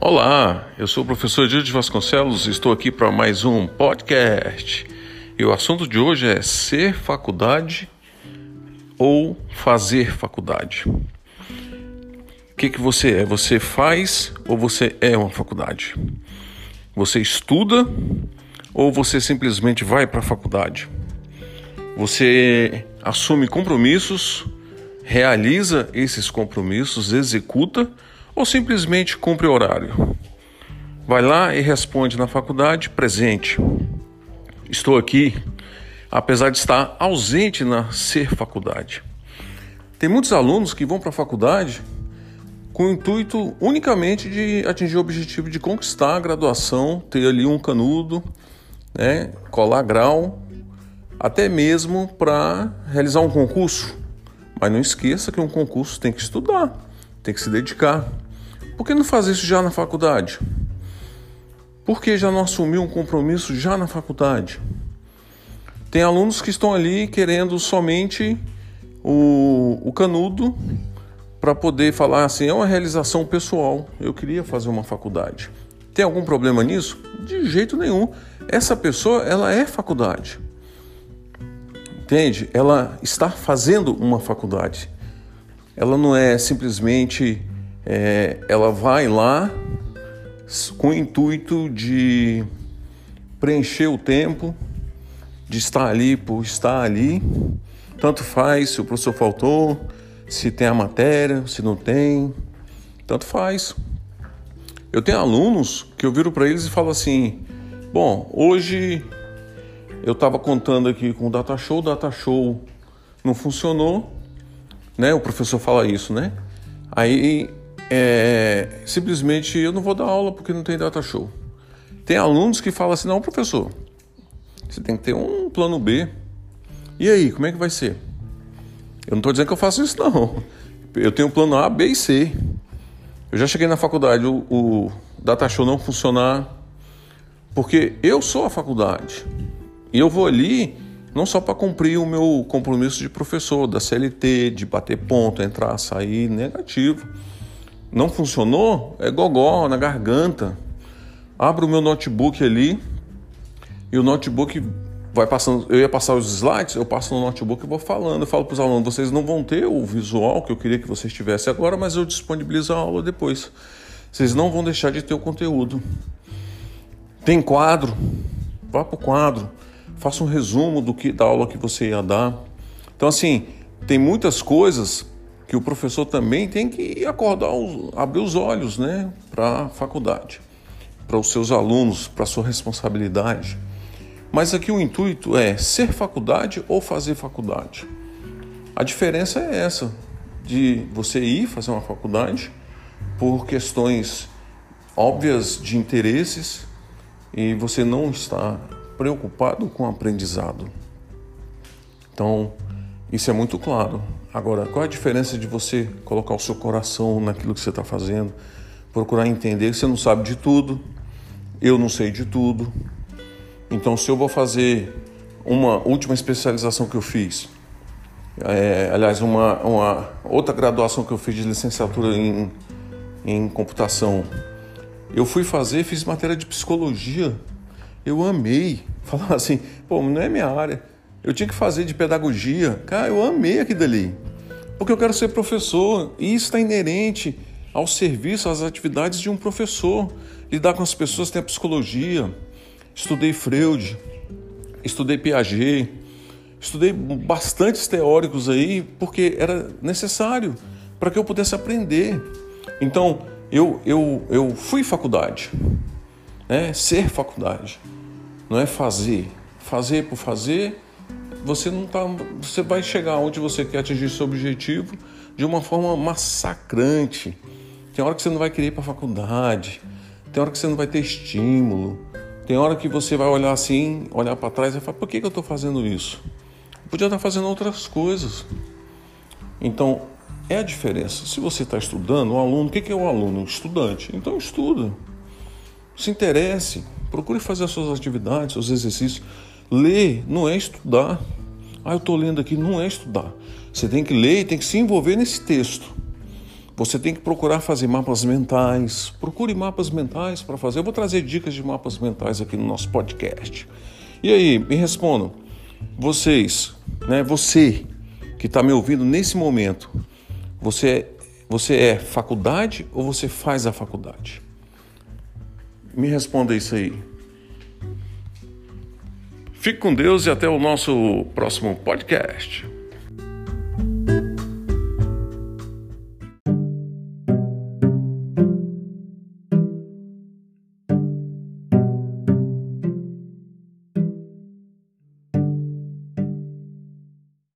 Olá, eu sou o professor Dias Vasconcelos e estou aqui para mais um podcast. E o assunto de hoje é ser faculdade ou fazer faculdade. O que, que você é? Você faz ou você é uma faculdade? Você estuda ou você simplesmente vai para a faculdade? Você assume compromissos, realiza esses compromissos, executa ou simplesmente cumpre horário? Vai lá e responde na faculdade presente. Estou aqui, apesar de estar ausente na ser faculdade. Tem muitos alunos que vão para a faculdade com o intuito unicamente de atingir o objetivo de conquistar a graduação, ter ali um canudo, né, colar grau, até mesmo para realizar um concurso. Mas não esqueça que um concurso tem que estudar, tem que se dedicar. Por que não fazer isso já na faculdade? Por que já não assumir um compromisso já na faculdade? Tem alunos que estão ali querendo somente o, o canudo para poder falar assim, é uma realização pessoal, eu queria fazer uma faculdade. Tem algum problema nisso? De jeito nenhum. Essa pessoa, ela é faculdade. Entende? Ela está fazendo uma faculdade. Ela não é simplesmente é, ela vai lá com o intuito de preencher o tempo, de estar ali por estar ali. Tanto faz se o professor faltou, se tem a matéria, se não tem, tanto faz. Eu tenho alunos que eu viro para eles e falo assim: bom, hoje eu estava contando aqui com o data show, o data show não funcionou, né? O professor fala isso, né? Aí é, simplesmente eu não vou dar aula porque não tem data show. Tem alunos que falam assim: não, professor, você tem que ter um plano B. E aí, como é que vai ser? Eu não estou dizendo que eu faço isso, não. Eu tenho um plano A, B e C. Eu já cheguei na faculdade, o, o data show não funcionar, porque eu sou a faculdade. E eu vou ali não só para cumprir o meu compromisso de professor, da CLT, de bater ponto, entrar, sair, negativo. Não funcionou? É gogó na garganta. Abro o meu notebook ali e o notebook vai passando. Eu ia passar os slides, eu passo no notebook e vou falando. Eu falo para os alunos: vocês não vão ter o visual que eu queria que vocês tivessem agora, mas eu disponibilizo a aula depois. Vocês não vão deixar de ter o conteúdo. Tem quadro? Vá para o quadro. Faça um resumo do que da aula que você ia dar. Então, assim, tem muitas coisas que o professor também tem que acordar, abrir os olhos né, para a faculdade, para os seus alunos, para a sua responsabilidade. Mas aqui o intuito é ser faculdade ou fazer faculdade. A diferença é essa, de você ir fazer uma faculdade por questões óbvias de interesses e você não está preocupado com o aprendizado. Então, isso é muito claro. Agora, qual é a diferença de você colocar o seu coração naquilo que você está fazendo, procurar entender que você não sabe de tudo, eu não sei de tudo. Então, se eu vou fazer uma última especialização que eu fiz, é, aliás, uma, uma outra graduação que eu fiz de licenciatura em, em computação, eu fui fazer, fiz matéria de psicologia, eu amei. Falar assim, pô, não é minha área. Eu tinha que fazer de pedagogia. Cara, eu amei aquilo dali. Porque eu quero ser professor. E isso está inerente ao serviço, às atividades de um professor. Lidar com as pessoas tem a psicologia. Estudei Freud, estudei Piaget, estudei bastantes teóricos aí, porque era necessário para que eu pudesse aprender. Então, eu, eu, eu fui faculdade, né? ser faculdade, não é fazer. Fazer por fazer você não tá, você vai chegar onde você quer atingir seu objetivo de uma forma massacrante. Tem hora que você não vai querer ir para a faculdade, tem hora que você não vai ter estímulo, tem hora que você vai olhar assim, olhar para trás e falar: por que, que eu estou fazendo isso? Eu podia estar fazendo outras coisas. Então, é a diferença. Se você está estudando, o aluno, o que é o aluno? Estudante. Então, estuda. Se interesse, procure fazer as suas atividades, seus exercícios. Ler não é estudar. Ah, eu estou lendo aqui, não é estudar. Você tem que ler e tem que se envolver nesse texto. Você tem que procurar fazer mapas mentais. Procure mapas mentais para fazer. Eu vou trazer dicas de mapas mentais aqui no nosso podcast. E aí, me respondam. Vocês, né? Você que está me ouvindo nesse momento, você é, você é faculdade ou você faz a faculdade? Me responda isso aí. Fique com Deus e até o nosso próximo podcast.